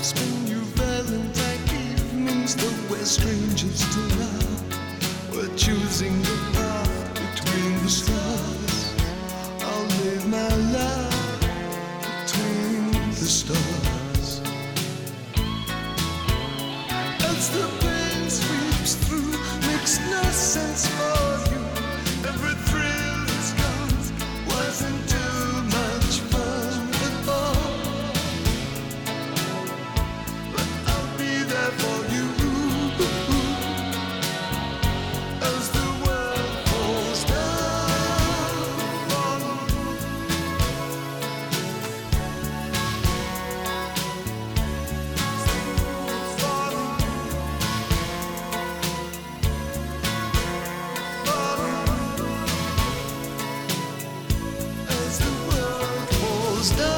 I've spent your Valentine evenings, though we're strangers till now. We're choosing the path between the stars. closed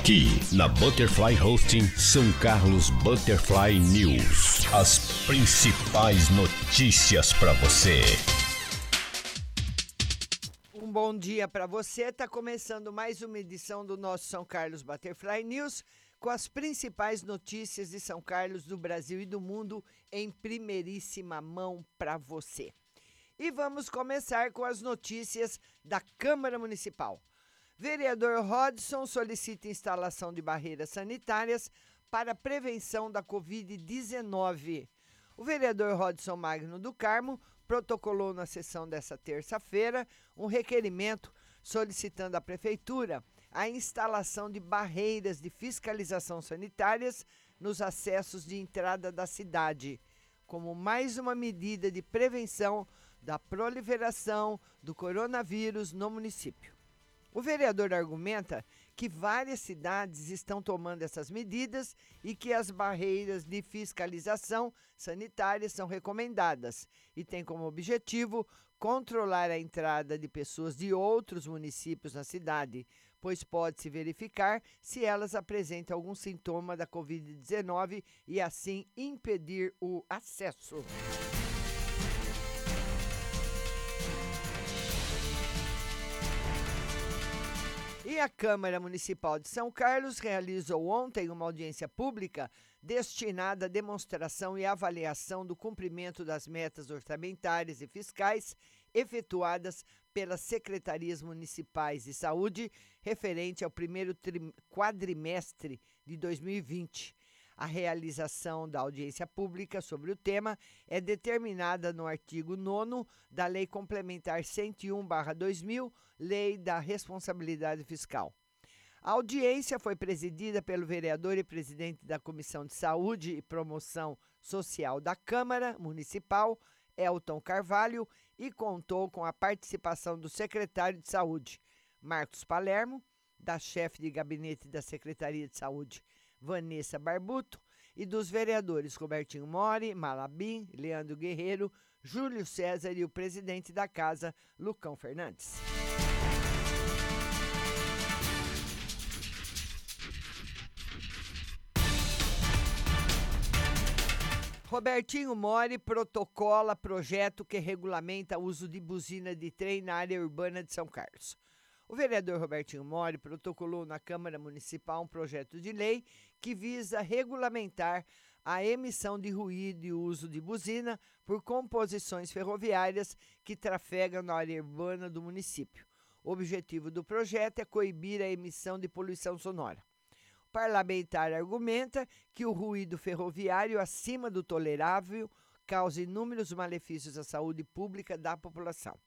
Aqui na Butterfly Hosting São Carlos Butterfly News. As principais notícias para você. Um bom dia para você. Está começando mais uma edição do nosso São Carlos Butterfly News com as principais notícias de São Carlos, do Brasil e do mundo em primeiríssima mão para você. E vamos começar com as notícias da Câmara Municipal. Vereador Rodson solicita instalação de barreiras sanitárias para prevenção da Covid-19. O vereador Rodson Magno do Carmo protocolou na sessão dessa terça-feira um requerimento solicitando à Prefeitura a instalação de barreiras de fiscalização sanitárias nos acessos de entrada da cidade, como mais uma medida de prevenção da proliferação do coronavírus no município. O vereador argumenta que várias cidades estão tomando essas medidas e que as barreiras de fiscalização sanitária são recomendadas e tem como objetivo controlar a entrada de pessoas de outros municípios na cidade, pois pode-se verificar se elas apresentam algum sintoma da Covid-19 e assim impedir o acesso. E a Câmara Municipal de São Carlos realizou ontem uma audiência pública destinada à demonstração e avaliação do cumprimento das metas orçamentárias e fiscais efetuadas pelas secretarias municipais de saúde referente ao primeiro quadrimestre de 2020. A realização da audiência pública sobre o tema é determinada no artigo 9 da Lei Complementar 101/2000, Lei da Responsabilidade Fiscal. A audiência foi presidida pelo vereador e presidente da Comissão de Saúde e Promoção Social da Câmara Municipal, Elton Carvalho, e contou com a participação do secretário de Saúde, Marcos Palermo, da chefe de gabinete da Secretaria de Saúde, Vanessa Barbuto, e dos vereadores Robertinho Mori, Malabim, Leandro Guerreiro, Júlio César e o presidente da casa, Lucão Fernandes. Robertinho Mori protocola projeto que regulamenta o uso de buzina de trem na área urbana de São Carlos. O vereador Robertinho Mori protocolou na Câmara Municipal um projeto de lei que visa regulamentar a emissão de ruído e uso de buzina por composições ferroviárias que trafegam na área urbana do município. O objetivo do projeto é coibir a emissão de poluição sonora. O parlamentar argumenta que o ruído ferroviário acima do tolerável causa inúmeros malefícios à saúde pública da população.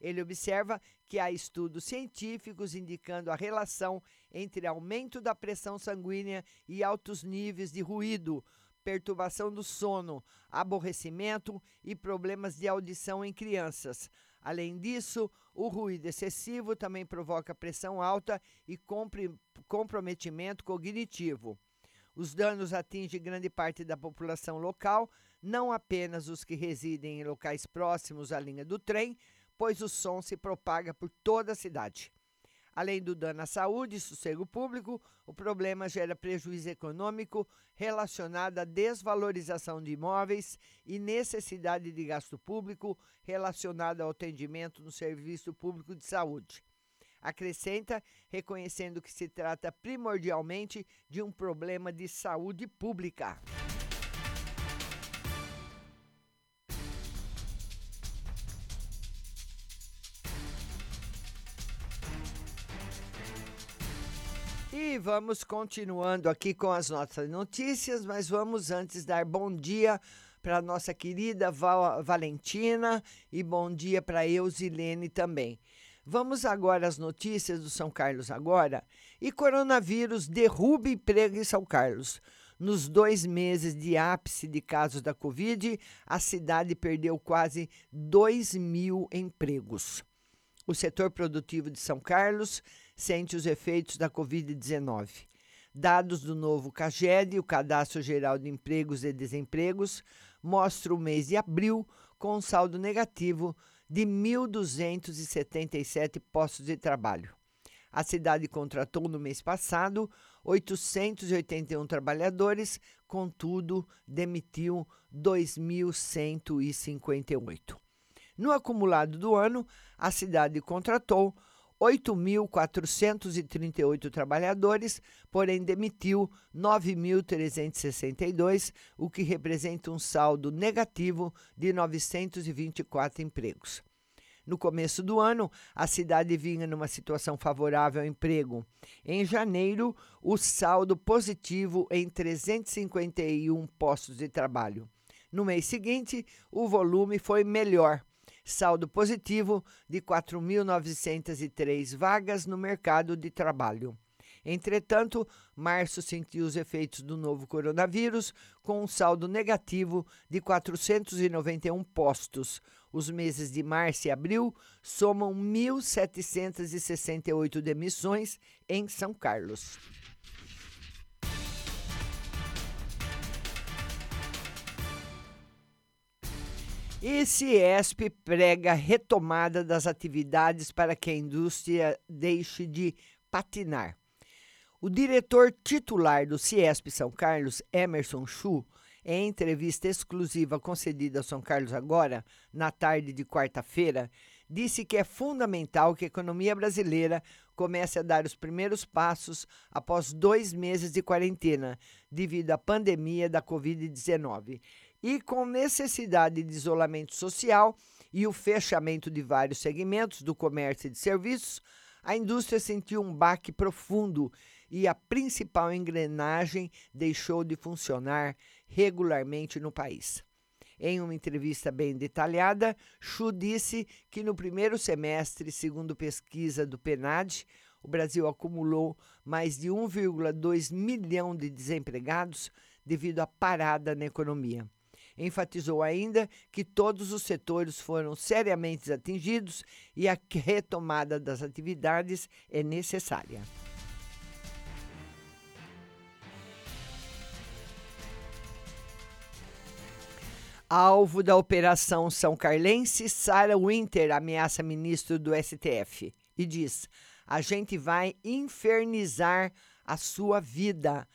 Ele observa que há estudos científicos indicando a relação entre aumento da pressão sanguínea e altos níveis de ruído, perturbação do sono, aborrecimento e problemas de audição em crianças. Além disso, o ruído excessivo também provoca pressão alta e comprometimento cognitivo. Os danos atingem grande parte da população local, não apenas os que residem em locais próximos à linha do trem, pois o som se propaga por toda a cidade. Além do dano à saúde e sossego público, o problema gera prejuízo econômico relacionado à desvalorização de imóveis e necessidade de gasto público relacionado ao atendimento no serviço público de saúde. Acrescenta, reconhecendo que se trata primordialmente de um problema de saúde pública. E vamos continuando aqui com as nossas notícias, mas vamos antes dar bom dia para nossa querida Val Valentina e bom dia para Eusilene também. Vamos agora às notícias do São Carlos agora. E coronavírus derruba emprego em São Carlos. Nos dois meses de ápice de casos da Covid, a cidade perdeu quase 2 mil empregos. O setor produtivo de São Carlos sente os efeitos da Covid-19. Dados do novo CAGED, o Cadastro Geral de Empregos e Desempregos, mostram o mês de abril com um saldo negativo de 1.277 postos de trabalho. A cidade contratou no mês passado 881 trabalhadores, contudo, demitiu 2.158. No acumulado do ano, a cidade contratou 8.438 trabalhadores, porém demitiu 9.362, o que representa um saldo negativo de 924 empregos. No começo do ano, a cidade vinha numa situação favorável ao emprego. Em janeiro, o saldo positivo em 351 postos de trabalho. No mês seguinte, o volume foi melhor. Saldo positivo de 4.903 vagas no mercado de trabalho. Entretanto, março sentiu os efeitos do novo coronavírus, com um saldo negativo de 491 postos. Os meses de março e abril somam 1.768 demissões em São Carlos. E Ciesp prega retomada das atividades para que a indústria deixe de patinar. O diretor titular do Ciesp São Carlos, Emerson Chu, em entrevista exclusiva concedida ao São Carlos agora, na tarde de quarta-feira, disse que é fundamental que a economia brasileira comece a dar os primeiros passos após dois meses de quarentena, devido à pandemia da Covid-19. E com necessidade de isolamento social e o fechamento de vários segmentos do comércio e de serviços, a indústria sentiu um baque profundo e a principal engrenagem deixou de funcionar regularmente no país. Em uma entrevista bem detalhada, Chu disse que no primeiro semestre, segundo pesquisa do PNAD, o Brasil acumulou mais de 1,2 milhão de desempregados devido à parada na economia. Enfatizou ainda que todos os setores foram seriamente atingidos e a retomada das atividades é necessária. Alvo da Operação São Carlense, Sara Winter ameaça ministro do STF e diz: a gente vai infernizar a sua vida.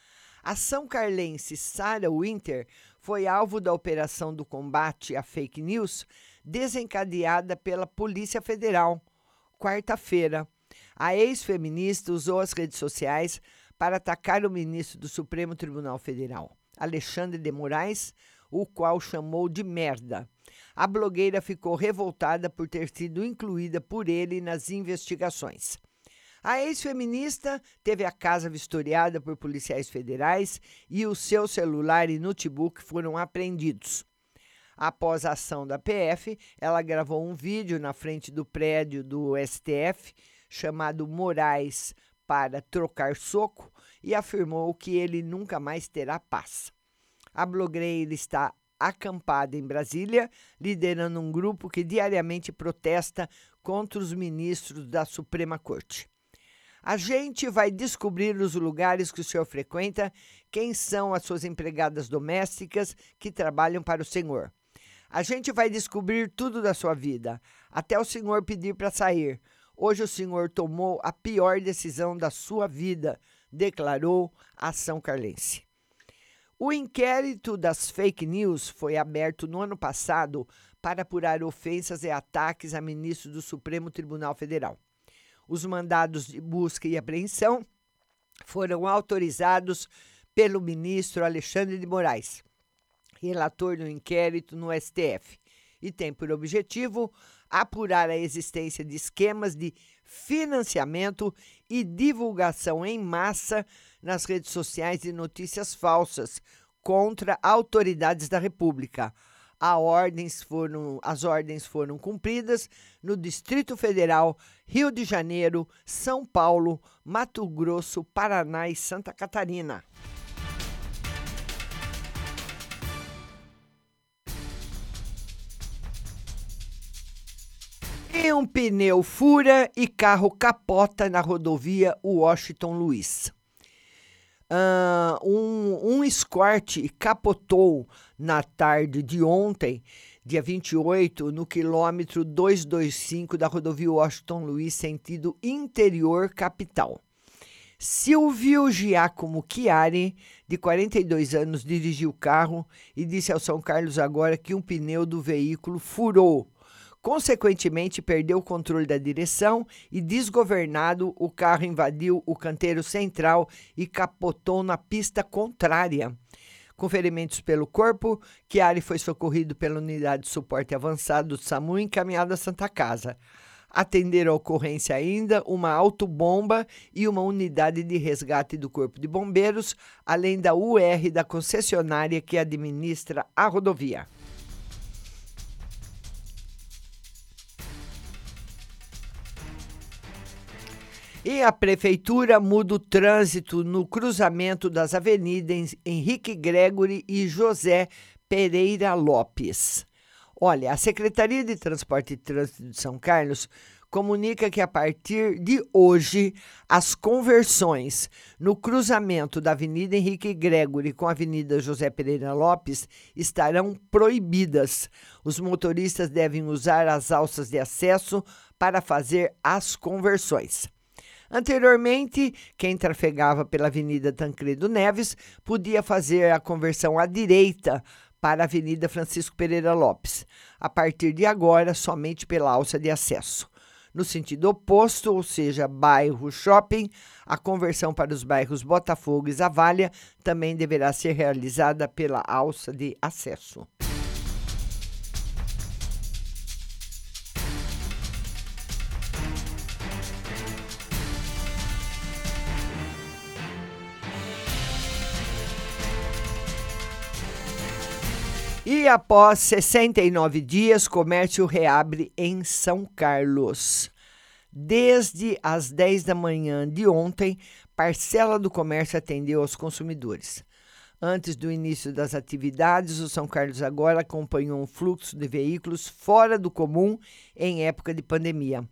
A São Carlense Sara Winter foi alvo da operação do combate à fake news desencadeada pela Polícia Federal. Quarta-feira, a ex-feminista usou as redes sociais para atacar o ministro do Supremo Tribunal Federal, Alexandre de Moraes, o qual chamou de merda. A blogueira ficou revoltada por ter sido incluída por ele nas investigações. A ex-feminista teve a casa vistoriada por policiais federais e o seu celular e notebook foram apreendidos. Após a ação da PF, ela gravou um vídeo na frente do prédio do STF chamado Moraes para trocar soco e afirmou que ele nunca mais terá paz. A blogueira está acampada em Brasília, liderando um grupo que diariamente protesta contra os ministros da Suprema Corte. A gente vai descobrir os lugares que o senhor frequenta, quem são as suas empregadas domésticas que trabalham para o senhor. A gente vai descobrir tudo da sua vida, até o senhor pedir para sair. Hoje o senhor tomou a pior decisão da sua vida, declarou a São Carlense. O inquérito das fake news foi aberto no ano passado para apurar ofensas e ataques a ministros do Supremo Tribunal Federal. Os mandados de busca e apreensão foram autorizados pelo ministro Alexandre de Moraes, relator do inquérito no STF, e tem por objetivo apurar a existência de esquemas de financiamento e divulgação em massa nas redes sociais de notícias falsas contra autoridades da República. Ordens foram, as ordens foram cumpridas no Distrito Federal, Rio de Janeiro, São Paulo, Mato Grosso, Paraná e Santa Catarina. E um pneu fura e carro capota na rodovia Washington Luiz. Uh, um, um Escort capotou na tarde de ontem, dia 28, no quilômetro 225 da rodovia Washington Luiz, sentido interior capital. Silvio Giacomo Chiari, de 42 anos, dirigiu o carro e disse ao São Carlos agora que um pneu do veículo furou Consequentemente, perdeu o controle da direção e, desgovernado, o carro invadiu o canteiro central e capotou na pista contrária. Com ferimentos pelo corpo, Chiari foi socorrido pela unidade de suporte avançado do SAMU e encaminhado à Santa Casa. Atenderam a ocorrência ainda uma autobomba e uma unidade de resgate do Corpo de Bombeiros, além da UR da concessionária que administra a rodovia. E a prefeitura muda o trânsito no cruzamento das avenidas Henrique Gregory e José Pereira Lopes. Olha, a Secretaria de Transporte e Trânsito de São Carlos comunica que a partir de hoje as conversões no cruzamento da Avenida Henrique Gregory com a Avenida José Pereira Lopes estarão proibidas. Os motoristas devem usar as alças de acesso para fazer as conversões. Anteriormente, quem trafegava pela Avenida Tancredo Neves podia fazer a conversão à direita para a Avenida Francisco Pereira Lopes. A partir de agora, somente pela alça de acesso. No sentido oposto, ou seja, bairro shopping, a conversão para os bairros Botafogo e Zavalha também deverá ser realizada pela alça de acesso. E após 69 dias, comércio reabre em São Carlos. Desde as 10 da manhã de ontem, parcela do comércio atendeu aos consumidores. Antes do início das atividades, o São Carlos agora acompanhou um fluxo de veículos fora do comum em época de pandemia.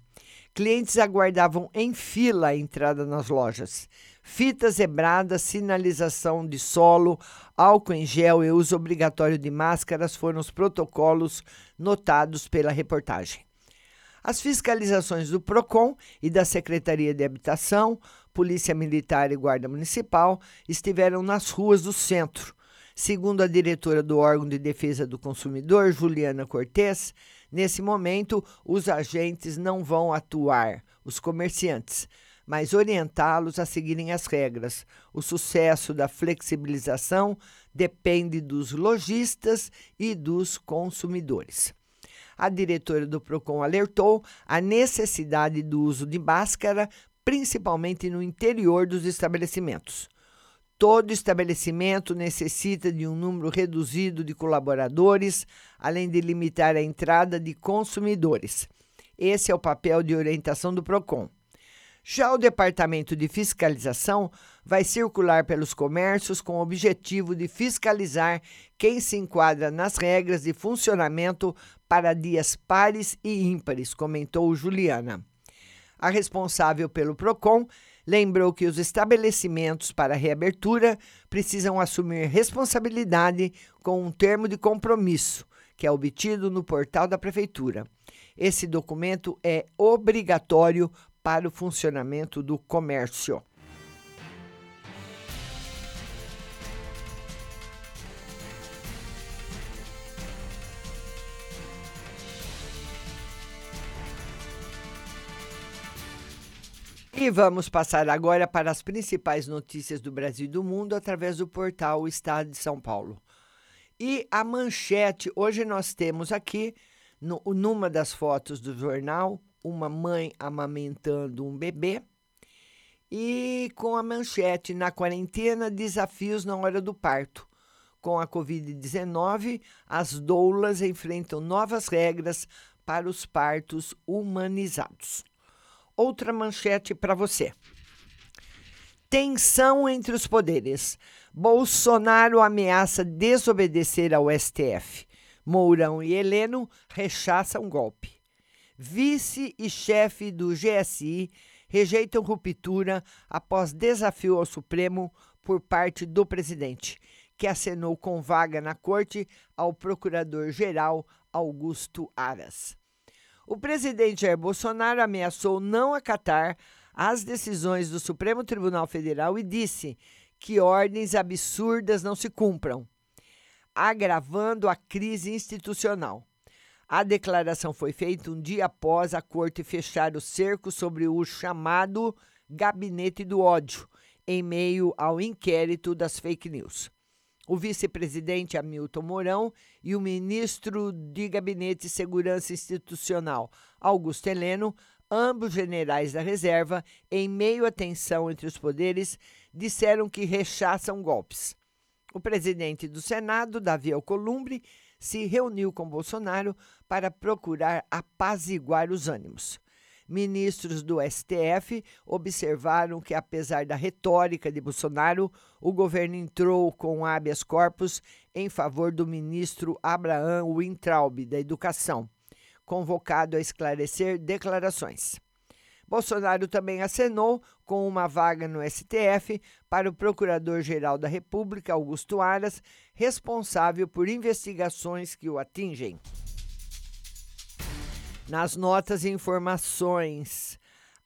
Clientes aguardavam em fila a entrada nas lojas fitas zebradas, sinalização de solo, álcool em gel e uso obrigatório de máscaras foram os protocolos notados pela reportagem. As fiscalizações do PROCON e da Secretaria de Habitação, Polícia Militar e Guarda Municipal estiveram nas ruas do centro. Segundo a diretora do órgão de defesa do consumidor, Juliana Cortes, nesse momento os agentes não vão atuar, os comerciantes mas orientá-los a seguirem as regras. O sucesso da flexibilização depende dos lojistas e dos consumidores. A diretora do Procon alertou a necessidade do uso de máscara, principalmente no interior dos estabelecimentos. Todo estabelecimento necessita de um número reduzido de colaboradores, além de limitar a entrada de consumidores. Esse é o papel de orientação do PROCON. Já o Departamento de Fiscalização vai circular pelos comércios com o objetivo de fiscalizar quem se enquadra nas regras de funcionamento para dias pares e ímpares, comentou Juliana. A responsável pelo PROCON lembrou que os estabelecimentos para reabertura precisam assumir responsabilidade com um termo de compromisso, que é obtido no portal da Prefeitura. Esse documento é obrigatório para o funcionamento do comércio. E vamos passar agora para as principais notícias do Brasil e do mundo através do portal Estado de São Paulo. E a manchete, hoje nós temos aqui, no, numa das fotos do jornal, uma mãe amamentando um bebê E com a manchete na quarentena, desafios na hora do parto. Com a Covid-19, as doulas enfrentam novas regras para os partos humanizados. Outra manchete para você. Tensão entre os poderes. Bolsonaro ameaça desobedecer ao STF. Mourão e Heleno rechaçam golpe. Vice e chefe do GSI rejeitam ruptura após desafio ao Supremo por parte do presidente que acenou com vaga na corte ao procurador-geral Augusto Aras. O presidente Jair Bolsonaro ameaçou não acatar as decisões do Supremo Tribunal Federal e disse que ordens absurdas não se cumpram, agravando a crise institucional. A declaração foi feita um dia após a corte fechar o cerco sobre o chamado Gabinete do Ódio, em meio ao inquérito das fake news o vice-presidente Hamilton Mourão e o ministro de Gabinete de Segurança Institucional, Augusto Heleno, ambos generais da reserva, em meio à tensão entre os poderes, disseram que rechaçam golpes. O presidente do Senado, Davi Alcolumbre, se reuniu com Bolsonaro para procurar apaziguar os ânimos. Ministros do STF observaram que, apesar da retórica de Bolsonaro, o governo entrou com habeas corpus em favor do ministro Abraham Weintraub, da Educação, convocado a esclarecer declarações. Bolsonaro também acenou com uma vaga no STF para o Procurador-Geral da República, Augusto Aras, responsável por investigações que o atingem nas notas e informações,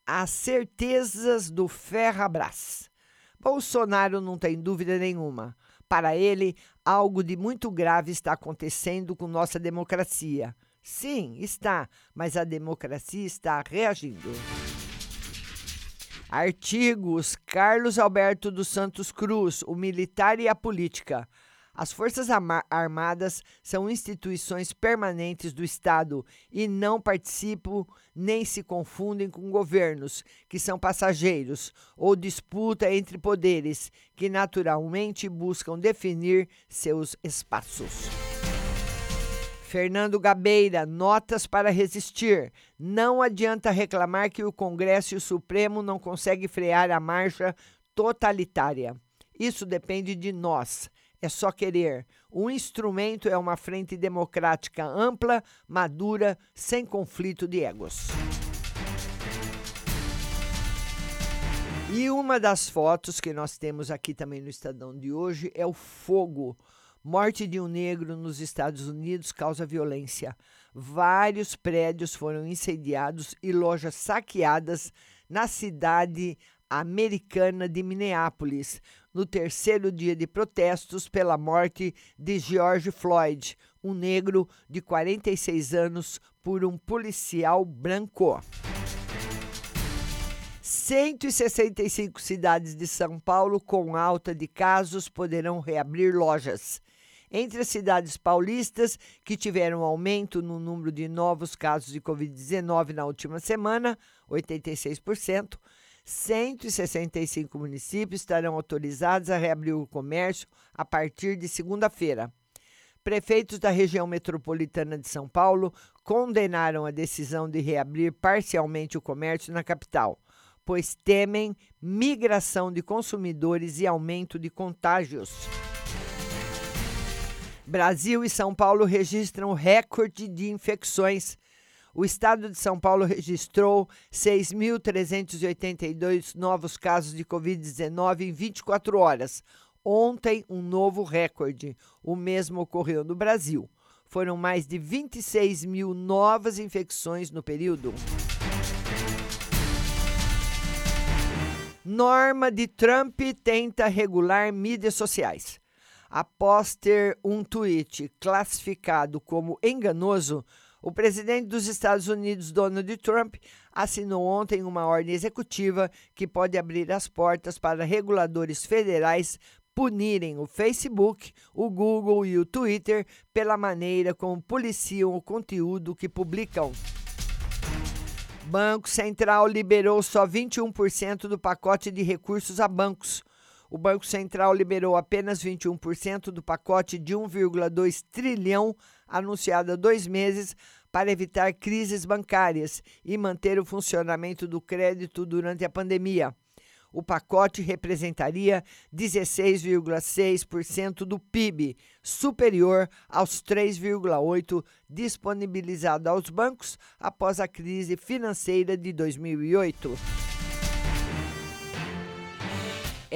as certezas do Ferrabras. Bolsonaro não tem dúvida nenhuma. Para ele, algo de muito grave está acontecendo com nossa democracia. Sim, está, mas a democracia está reagindo. Artigos Carlos Alberto dos Santos Cruz, o militar e a política. As Forças Armadas são instituições permanentes do Estado e não participam nem se confundem com governos, que são passageiros, ou disputa entre poderes, que naturalmente buscam definir seus espaços. Fernando Gabeira, notas para resistir. Não adianta reclamar que o Congresso e o Supremo não conseguem frear a marcha totalitária. Isso depende de nós é só querer. O instrumento é uma frente democrática ampla, madura, sem conflito de egos. E uma das fotos que nós temos aqui também no Estadão de hoje é o fogo. Morte de um negro nos Estados Unidos causa violência. Vários prédios foram incendiados e lojas saqueadas na cidade americana de Minneapolis, no terceiro dia de protestos pela morte de George Floyd, um negro de 46 anos, por um policial branco. 165 cidades de São Paulo com alta de casos poderão reabrir lojas. Entre as cidades paulistas que tiveram aumento no número de novos casos de Covid-19 na última semana, 86%, 165 municípios estarão autorizados a reabrir o comércio a partir de segunda-feira. Prefeitos da região metropolitana de São Paulo condenaram a decisão de reabrir parcialmente o comércio na capital, pois temem migração de consumidores e aumento de contágios. Brasil e São Paulo registram recorde de infecções o estado de São Paulo registrou 6.382 novos casos de Covid-19 em 24 horas. Ontem, um novo recorde. O mesmo ocorreu no Brasil. Foram mais de 26 mil novas infecções no período. Norma de Trump tenta regular mídias sociais. Após ter um tweet classificado como enganoso, o presidente dos Estados Unidos, Donald Trump, assinou ontem uma ordem executiva que pode abrir as portas para reguladores federais punirem o Facebook, o Google e o Twitter pela maneira como policiam o conteúdo que publicam. Banco Central liberou só 21% do pacote de recursos a bancos. O Banco Central liberou apenas 21% do pacote de 1,2 trilhão anunciado há dois meses para evitar crises bancárias e manter o funcionamento do crédito durante a pandemia. O pacote representaria 16,6% do PIB, superior aos 3,8% disponibilizado aos bancos após a crise financeira de 2008.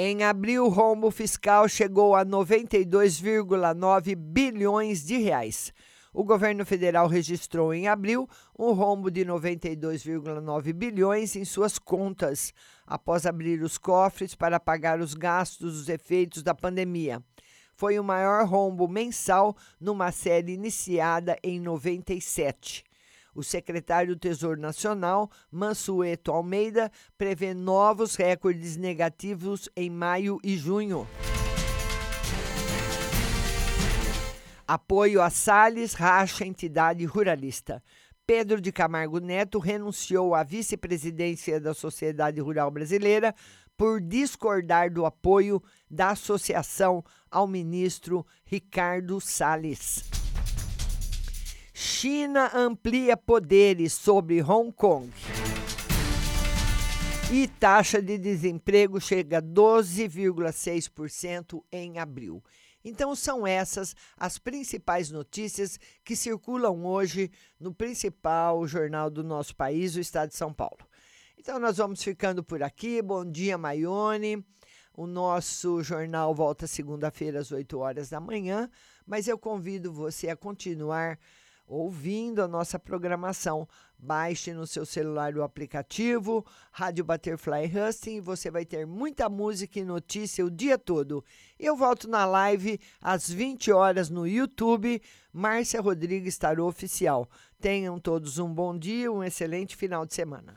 Em abril, o rombo fiscal chegou a 92,9 bilhões de reais. O governo federal registrou em abril um rombo de 92,9 bilhões em suas contas, após abrir os cofres para pagar os gastos dos efeitos da pandemia. Foi o maior rombo mensal numa série iniciada em 97. O secretário do Tesouro Nacional, Mansueto Almeida, prevê novos recordes negativos em maio e junho. Apoio a Salles racha entidade ruralista. Pedro de Camargo Neto renunciou à vice-presidência da Sociedade Rural Brasileira por discordar do apoio da associação ao ministro Ricardo Salles. China amplia poderes sobre Hong Kong. E taxa de desemprego chega a 12,6% em abril. Então, são essas as principais notícias que circulam hoje no principal jornal do nosso país, o Estado de São Paulo. Então, nós vamos ficando por aqui. Bom dia, Maione. O nosso jornal volta segunda-feira às 8 horas da manhã, mas eu convido você a continuar ouvindo a nossa programação. Baixe no seu celular o aplicativo Rádio Butterfly Husting e você vai ter muita música e notícia o dia todo. Eu volto na live às 20 horas no YouTube, Márcia Rodrigues Tarô Oficial. Tenham todos um bom dia, um excelente final de semana.